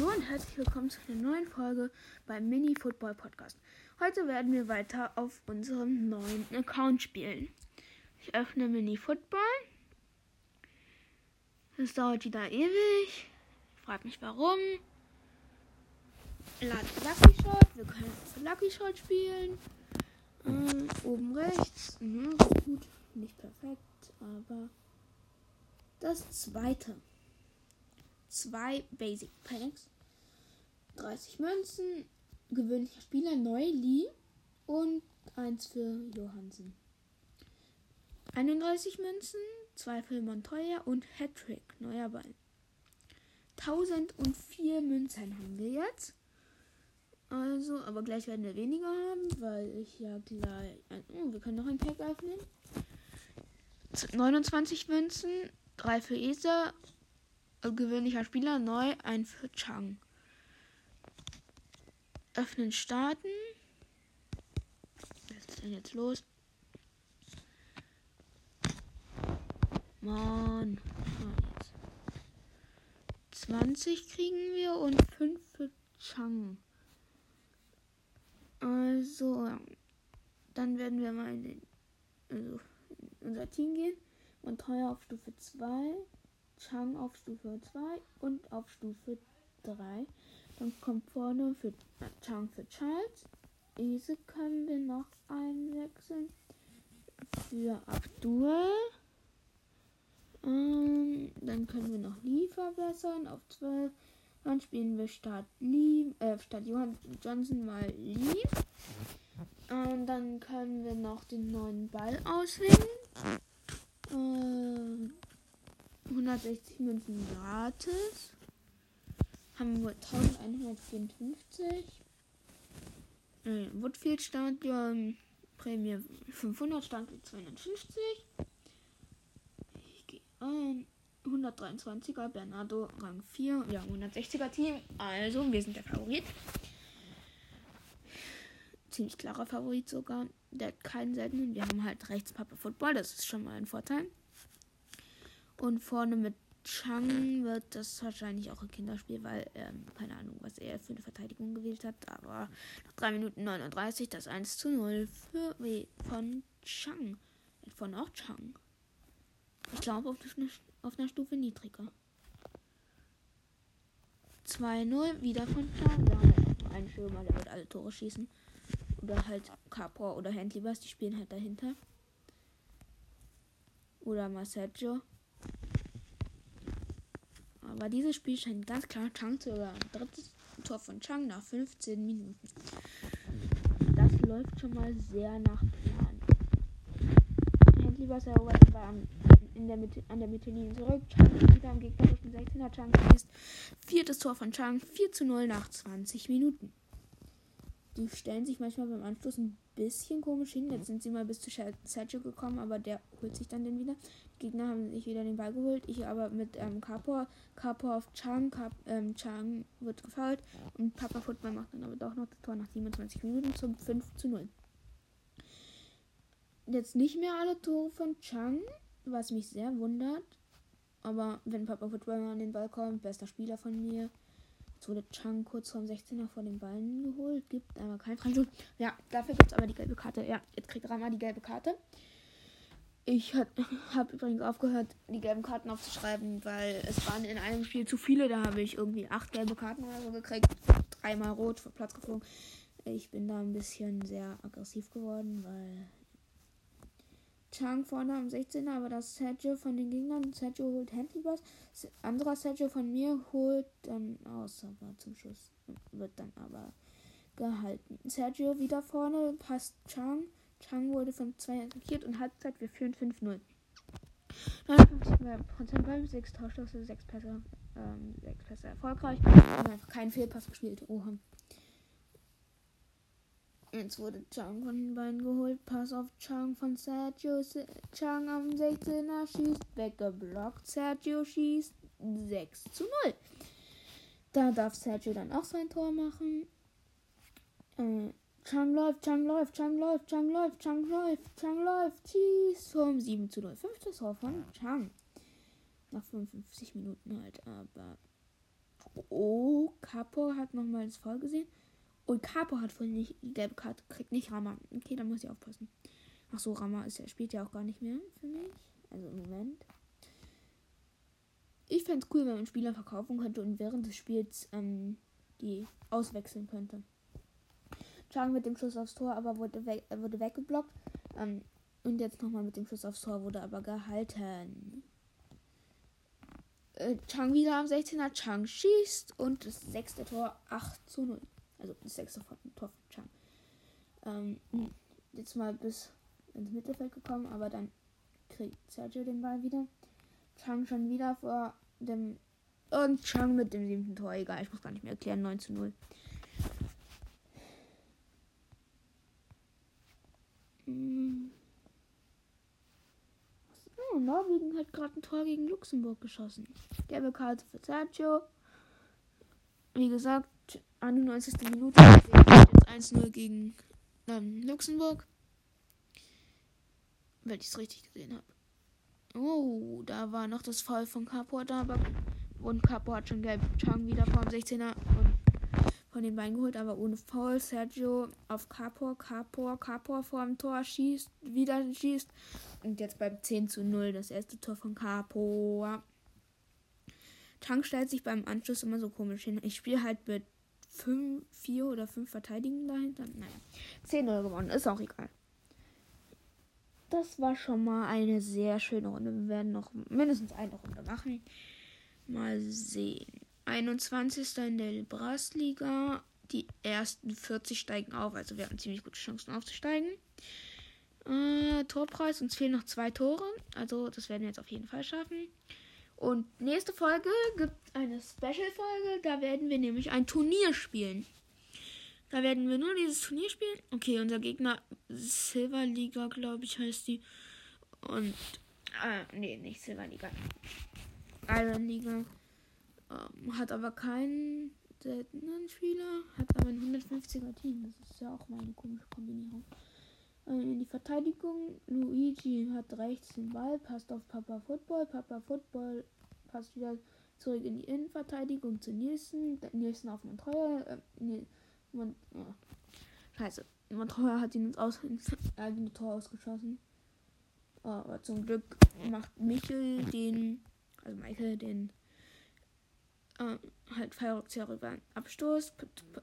Hallo und herzlich willkommen zu einer neuen Folge beim Mini Football Podcast. Heute werden wir weiter auf unserem neuen Account spielen. Ich öffne Mini Football. Das dauert wieder ewig. Ich frage mich warum. Lucky Shot. Wir können Lucky Shot spielen. Ähm, oben rechts. Ja, gut. Nicht perfekt, aber das zweite zwei Basic Packs, 30 Münzen, gewöhnlicher Spieler, Neuli und eins für Johansen. 31 Münzen, zwei für Montoya und Hattrick, neuer Ball. 1004 Münzen haben wir jetzt. Also, aber gleich werden wir weniger haben, weil ich ja gleich. Oh, wir können noch ein Pack öffnen. 29 Münzen, 3 für Esa gewöhnlicher Spieler neu ein für Chang. Öffnen starten. Was ist denn jetzt los? Mann. Ah, 20 kriegen wir und 5 für Chang. Also, dann werden wir mal in, den, also in unser Team gehen. Und teuer auf Stufe 2. Chang auf Stufe 2 und auf Stufe 3. Dann kommt vorne für Chang für Charles. Diese können wir noch einwechseln. Für Abdul. Ähm, dann können wir noch Lee verbessern auf 12. Dann spielen wir statt Lee, äh, statt Johann Johnson mal Lee. Und dann können wir noch den neuen Ball auswählen. Ähm, 160 Münzen gratis. Haben wir 1154. Äh, Woodfield Stadion Prämie 500 stand 250. Ich gehe ein. 123er Bernardo Rang 4. Ja, 160er Team. Also, wir sind der Favorit. Ziemlich klarer Favorit sogar. Der hat keinen seltenen. Wir haben halt rechts Papa Football. Das ist schon mal ein Vorteil. Und vorne mit Chang wird das wahrscheinlich auch ein Kinderspiel, weil, ähm, keine Ahnung, was er für eine Verteidigung gewählt hat. Aber nach 3 Minuten 39 das 1 zu 0 für, w von Chang. Von auch Chang. Ich glaube auf, auf einer Stufe niedriger. 2-0 wieder von Chang. Wir haben halt nur einen Stürmer, der wird alle Tore schießen. Oder halt Capra oder Handlibas, die spielen halt dahinter. Oder Masaggio. Aber dieses Spiel scheint ganz klar Chang zu sein. Drittes Tor von Chang nach 15 Minuten. Das läuft schon mal sehr nach Plan. Handley war in der Mitte, an der Mittellinie zurück. Chang wieder am gegnerischen 16er. Chang schießt. Viertes Tor von Chang. 4 zu 0 nach 20 Minuten. Die stellen sich manchmal beim Anschluss ein bisschen komisch hin. Jetzt sind sie mal bis zu Sergio gekommen, aber der holt sich dann den wieder. Gegner haben sich wieder den Ball geholt. Ich aber mit ähm, Kapor. Kapor auf Chang. Kap, ähm, Chang wird gefault. Und Papa Football macht dann aber doch noch das Tor nach 27 Minuten zum 5 zu 0. Jetzt nicht mehr alle Tore von Chang, was mich sehr wundert. Aber wenn Papa Football an den Ball kommt, bester Spieler von mir. Jetzt wurde Chang kurz vorm 16er vor den Ballen geholt. Gibt aber kein Freistoß. Ja, dafür gibt es aber die gelbe Karte. Ja, jetzt kriegt Rama die gelbe Karte. Ich habe übrigens aufgehört, die gelben Karten aufzuschreiben, weil es waren in einem Spiel zu viele. Da habe ich irgendwie acht gelbe Karten oder so gekriegt. Dreimal rot vor Platz geflogen. Ich bin da ein bisschen sehr aggressiv geworden, weil Chang vorne am 16er, aber das Sergio von den Gegnern. Sergio holt Handlebars. Anderer Sergio von mir holt dann aus, aber zum Schluss wird dann aber gehalten. Sergio wieder vorne, passt Chang. Chang wurde von zwei attackiert und Halbzeit, wir führen 5-0. 59% Ball, 6 Torschüsse, 6 Pässe, ähm, 6 Pässe erfolgreich. Und einfach keinen Fehlpass gespielt. Oha. Jetzt wurde Chang von den Beinen geholt. Pass auf Chang von Sergio. Chang am 16er schießt. Weggeblockt. Sergio schießt 6 zu 0. Da darf Sergio dann auch sein Tor machen. Äh, Chang läuft, Chang läuft, Chang läuft, Chang läuft, Chang läuft, Chang läuft. Schieß um 7 zu 0. Fünftes Tor von Chang. Nach 55 Minuten halt, aber. Okay. Capo hat nochmal das Voll gesehen. Und Capo hat vorhin nicht die gelbe Karte gekriegt, nicht Rama. Okay, da muss ich aufpassen. Ach so, Rama ist ja, spielt ja auch gar nicht mehr für mich. Also im Moment. Ich fände es cool, wenn man Spieler verkaufen könnte und während des Spiels ähm, die auswechseln könnte. Chang mit dem Schuss aufs Tor, aber wurde, weg, wurde weggeblockt. Ähm, und jetzt nochmal mit dem Schuss aufs Tor wurde aber gehalten. Äh, Chang wieder am 16er. Chang schießt und das sechste Tor 8 zu 0. Also das sechste Tor von Chang. Ähm, jetzt mal bis ins Mittelfeld gekommen, aber dann kriegt Sergio den Ball wieder. Chang schon wieder vor dem. Und Chang mit dem siebten Tor. Egal, ich muss gar nicht mehr erklären. 9 zu 0. Hm. Oh, Norwegen hat gerade ein Tor gegen Luxemburg geschossen. Gelbe Karte für Sergio. Wie gesagt, 91. Minute. Jetzt 1-0 gegen ähm, Luxemburg. Wenn ich es richtig gesehen habe. Oh, da war noch das Foul von Capo da, und Capo hat schon gelb Chang wieder vom 16er und von den Beinen geholt, aber ohne Foul. Sergio auf Capo, Capo, Capo vor dem Tor schießt, wieder schießt und jetzt beim 10 zu 0 das erste Tor von Capo. Chang stellt sich beim Anschluss immer so komisch hin. Ich spiele halt mit 5, 4 oder 5 Verteidigungen dahinter. Naja, 10-0 gewonnen, ist auch egal. Das war schon mal eine sehr schöne Runde. Wir werden noch mindestens eine Runde machen. Mal sehen. 21. in der Brassliga. Die ersten 40 steigen auf. Also wir haben ziemlich gute Chancen aufzusteigen. Äh, Torpreis. Uns fehlen noch zwei Tore. Also das werden wir jetzt auf jeden Fall schaffen. Und nächste Folge gibt eine Special-Folge. Da werden wir nämlich ein Turnier spielen. Da werden wir nur dieses Turnier spielen. Okay, unser Gegner Silver Liga, glaube ich, heißt die. Und, äh, nee, nicht Silver Liga. Iron Liga. Ähm, hat aber keinen seltenen Spieler. Hat aber ein 150er Team. Das ist ja auch mal eine komische Kombinierung. Ähm, in die Verteidigung. Luigi hat rechts den Ball, passt auf Papa Football. Papa Football passt wieder zurück in die Innenverteidigung zu Nielsen. Nielsen auf Montreuer. Äh, nee, man, oh. Scheiße. Montreuer hat ihn ins, aus, ins eigene Tor ausgeschossen. Aber zum Glück macht Michel den, also Michael den, äh, halt Fallrückzieher rüber. Abstoß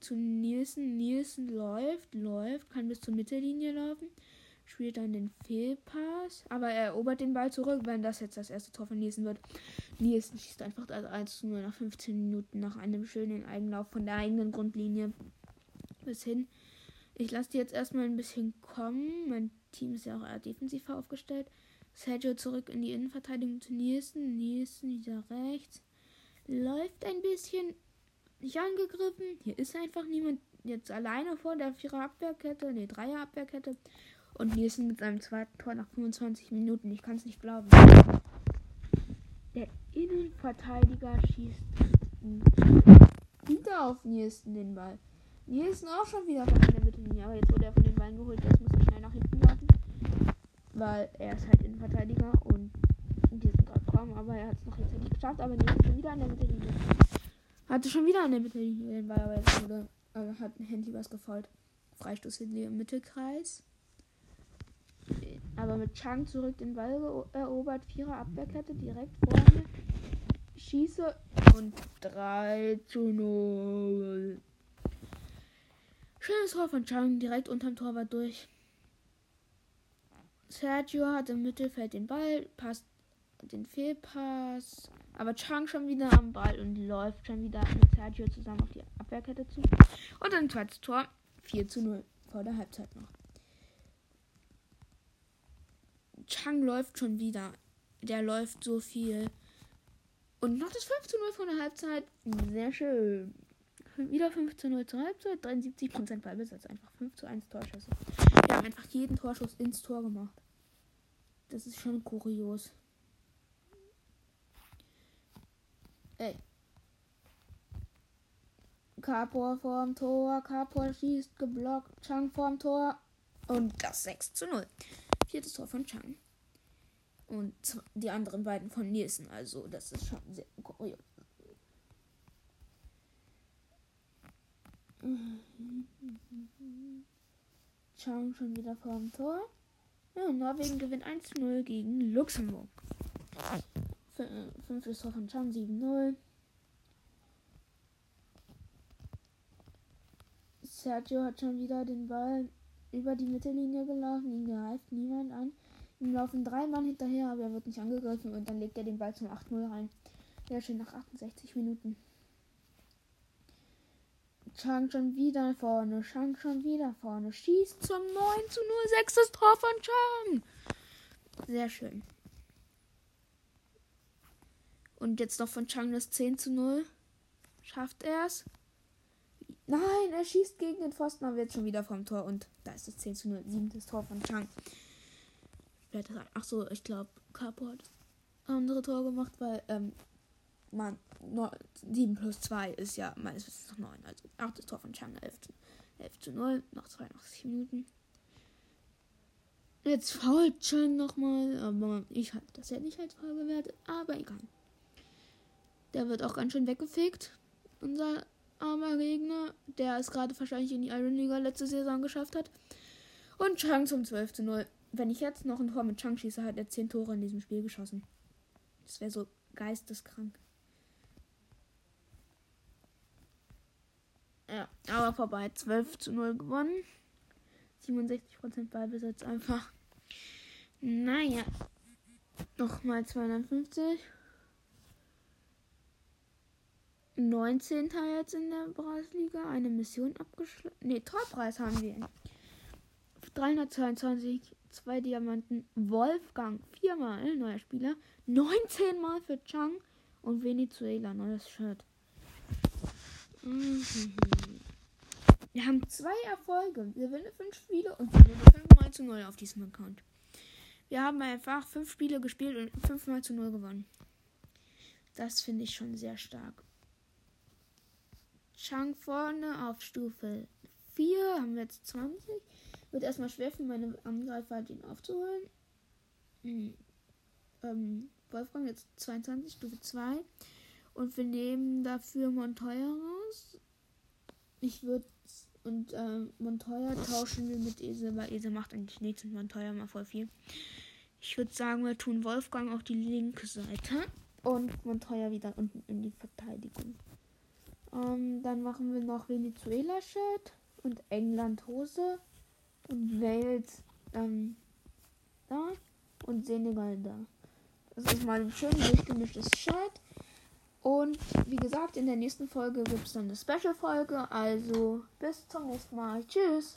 zu Nielsen. Nielsen läuft, läuft, kann bis zur Mittellinie laufen. Spielt dann den Fehlpass. Aber er erobert den Ball zurück, wenn das jetzt das erste Tor von Nielsen wird. Nielsen schießt einfach also 1 zu 0 nach 15 Minuten nach einem schönen Eigenlauf von der eigenen Grundlinie bis hin. Ich lasse die jetzt erstmal ein bisschen kommen. Mein Team ist ja auch eher defensiv aufgestellt. Sergio zurück in die Innenverteidigung zu Nielsen. Nielsen wieder rechts. Läuft ein bisschen nicht angegriffen. Hier ist einfach niemand jetzt alleine vor der Vierer Abwehrkette, ne, Dreier Abwehrkette. Und Nielsen mit seinem zweiten Tor nach 25 Minuten. Ich kann es nicht glauben. Der Innenverteidiger schießt wieder auf Nielsen den Ball. Ist auch schon wieder von der Mittellinie, aber jetzt wurde er von den Beinen geholt. Jetzt muss er schnell nach hinten laufen. Weil er ist halt Innenverteidiger und kaum, aber er hat es noch rechtzeitig geschafft. Aber nee, schon wieder an der Mittellinie. Hatte schon wieder an der Mittellinie den Ball, aber jetzt wurde, äh, hat ein Handy was gefault. Freistoß im Mittelkreis. Aber mit Chang zurück den Ball erobert. Vierer Abwehrkette direkt vorne. Schieße und 3 zu 0. Schönes Tor von Chang, direkt unterm Torwart durch. Sergio hat im Mittelfeld den Ball, passt den Fehlpass. Aber Chang schon wieder am Ball und läuft schon wieder mit Sergio zusammen auf die Abwehrkette zu. Und dann zweites Tor, 4 zu 0 vor der Halbzeit noch. Chang läuft schon wieder. Der läuft so viel. Und noch das 5 zu 0 vor der Halbzeit. Sehr schön. Wieder 5 zu 0 zur Halbzeit, 73% Ballbesitz, einfach 5 zu 1 Torschüsse. Wir haben einfach jeden Torschuss ins Tor gemacht. Das ist schon kurios. Ey. Kapor vorm Tor, Kapor schießt geblockt, Chang vorm Tor und das 6 zu 0. Viertes Tor von Chang. Und die anderen beiden von Nielsen, also das ist schon sehr kurios. Chang schon wieder vor dem Tor. Ja, Norwegen gewinnt 1-0 gegen Luxemburg. Fünftes Tor von Chang 7-0. Sergio hat schon wieder den Ball über die Mittellinie gelaufen. Ihn greift niemand an. Ihm laufen drei Mann hinterher, aber er wird nicht angegriffen und dann legt er den Ball zum 8-0 rein. Sehr schön nach 68 Minuten. Chang schon wieder vorne, Chang schon wieder vorne. Schießt zum 9 zu 0, sechstes Tor von Chang. Sehr schön. Und jetzt noch von Chang das 10 zu 0. Schafft er es? Nein, er schießt gegen den Pfosten, aber jetzt schon wieder vom Tor. Und da ist das 10 zu 0. Siebtes Tor von Chang. Ach so, ich glaube, Capo hat andere Tor gemacht, weil, ähm, man, 7 plus 2 ist ja meines Wissens noch 9. Also 8. Tor von Chang, 11 zu, 11 zu 0, noch 82 Minuten. Jetzt fault Chang nochmal, aber ich halte das ja nicht als Foul gewertet, aber egal. Der wird auch ganz schön weggefegt, unser armer Gegner, der es gerade wahrscheinlich in die Iron Liga letzte Saison geschafft hat. Und Chang zum 12 zu 0. Wenn ich jetzt noch ein Tor mit Chang schieße, hat er 10 Tore in diesem Spiel geschossen. Das wäre so geisteskrank. Ja, aber vorbei. 12 zu 0 gewonnen. 67% Ballbesitz einfach. Naja. Nochmal 250. 19. jetzt in der Brausliga. Eine Mission abgeschlossen. Ne, Torpreis haben wir. 322, zwei Diamanten. Wolfgang, viermal neuer Spieler. 19 Mal für Chang und Venezuela, neues Shirt. Mhm. Wir haben zwei Erfolge. Wir gewinnen fünf Spiele und gewinnen fünfmal zu null auf diesem Account. Wir haben einfach fünf Spiele gespielt und fünfmal zu null gewonnen. Das finde ich schon sehr stark. Chang vorne auf Stufe 4 haben wir jetzt 20. Wird erstmal schwer für meine Angreifer, den aufzuholen. Mhm. Ähm, Wolfgang jetzt 22, Stufe 2. Und wir nehmen dafür Montoya raus. Ich würde und ähm, Montoya tauschen wir mit Ese, weil Ese macht eigentlich nichts und Montoya mal voll viel. Ich würde sagen, wir tun Wolfgang auf die linke Seite und Montoya wieder unten in die Verteidigung. Ähm, dann machen wir noch Venezuela-Shirt und England-Hose und Wales ähm, da und Senegal da. Das ist mal ein schön durchgemischtes Shirt. Und wie gesagt, in der nächsten Folge gibt es dann eine Special-Folge. Also bis zum nächsten Mal. Tschüss.